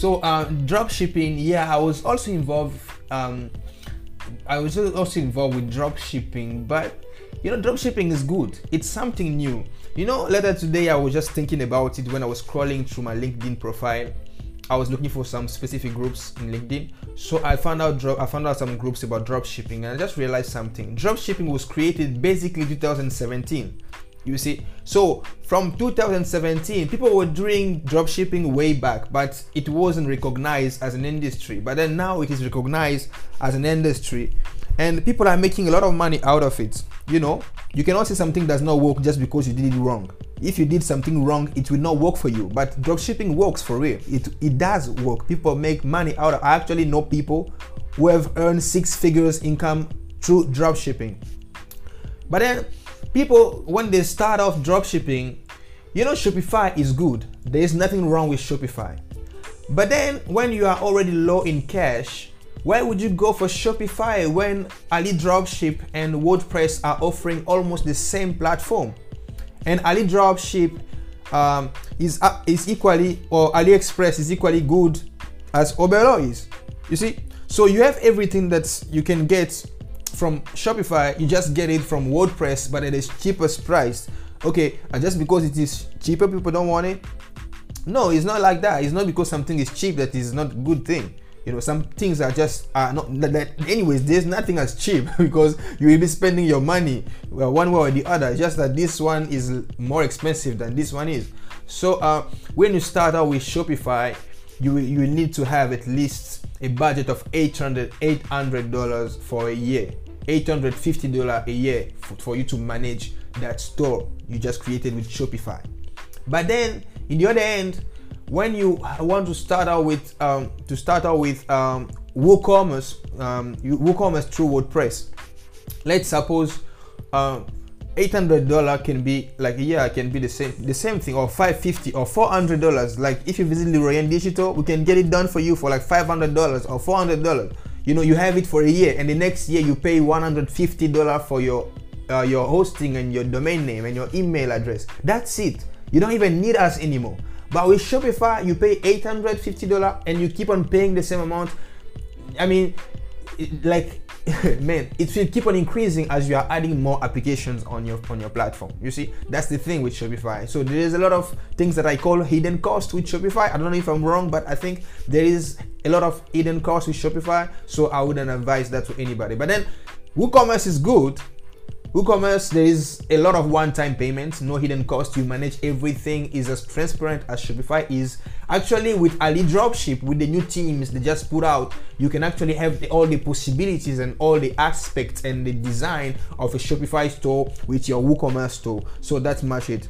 So uh, drop shipping, yeah, I was also involved. Um, I was also involved with drop shipping, but you know, drop shipping is good. It's something new. You know, later today I was just thinking about it when I was scrolling through my LinkedIn profile. I was looking for some specific groups in LinkedIn. So I found out drop I found out some groups about drop shipping and I just realized something. Drop shipping was created basically 2017. You see, so from 2017, people were doing drop shipping way back, but it wasn't recognized as an industry. But then now it is recognized as an industry, and people are making a lot of money out of it. You know, you cannot say something does not work just because you did it wrong. If you did something wrong, it will not work for you. But drop shipping works for real. It it does work. People make money out of. I actually know people who have earned six figures income through drop shipping. But then people when they start off drop shipping, you know Shopify is good. There is nothing wrong with Shopify. But then when you are already low in cash, why would you go for Shopify when Ali Dropship and WordPress are offering almost the same platform? And Ali Dropship um, is uh, is equally or AliExpress is equally good as Oberlo is. You see, so you have everything that you can get from Shopify, you just get it from WordPress, but at a cheapest price. Okay, and just because it is cheaper, people don't want it. No, it's not like that. It's not because something is cheap that is not a good thing. You know, some things are just are not that. Anyways, there's nothing as cheap because you will be spending your money well, one way or the other. Just that this one is more expensive than this one is. So uh, when you start out with Shopify, you you need to have at least a budget of 800 dollars for a year. 850 dollars a year for, for you to manage that store you just created with shopify. But then in the other end when you want to start out with um, to start out with um, woocommerce um, woocommerce through wordpress let's suppose um, $800 can be like yeah can be the same the same thing or 550 or $400 like if you visit Leroy Digital we can get it done for you for like $500 or $400 you know you have it for a year and the next year you pay $150 for your uh, your hosting and your domain name and your email address. That's it. You don't even need us anymore. But with Shopify you pay $850 and you keep on paying the same amount. I mean like man it will keep on increasing as you are adding more applications on your on your platform. You see that's the thing with shopify. So there is a lot of things that i call hidden cost with shopify. I don't know if i'm wrong but i think there is a lot of hidden cost with shopify so i wouldn't advise that to anybody. But then woocommerce is good WooCommerce, there is a lot of one-time payments, no hidden cost. You manage everything is as transparent as Shopify is. Actually, with Ali Dropship, with the new teams they just put out, you can actually have the, all the possibilities and all the aspects and the design of a Shopify store with your WooCommerce store. So that's much it.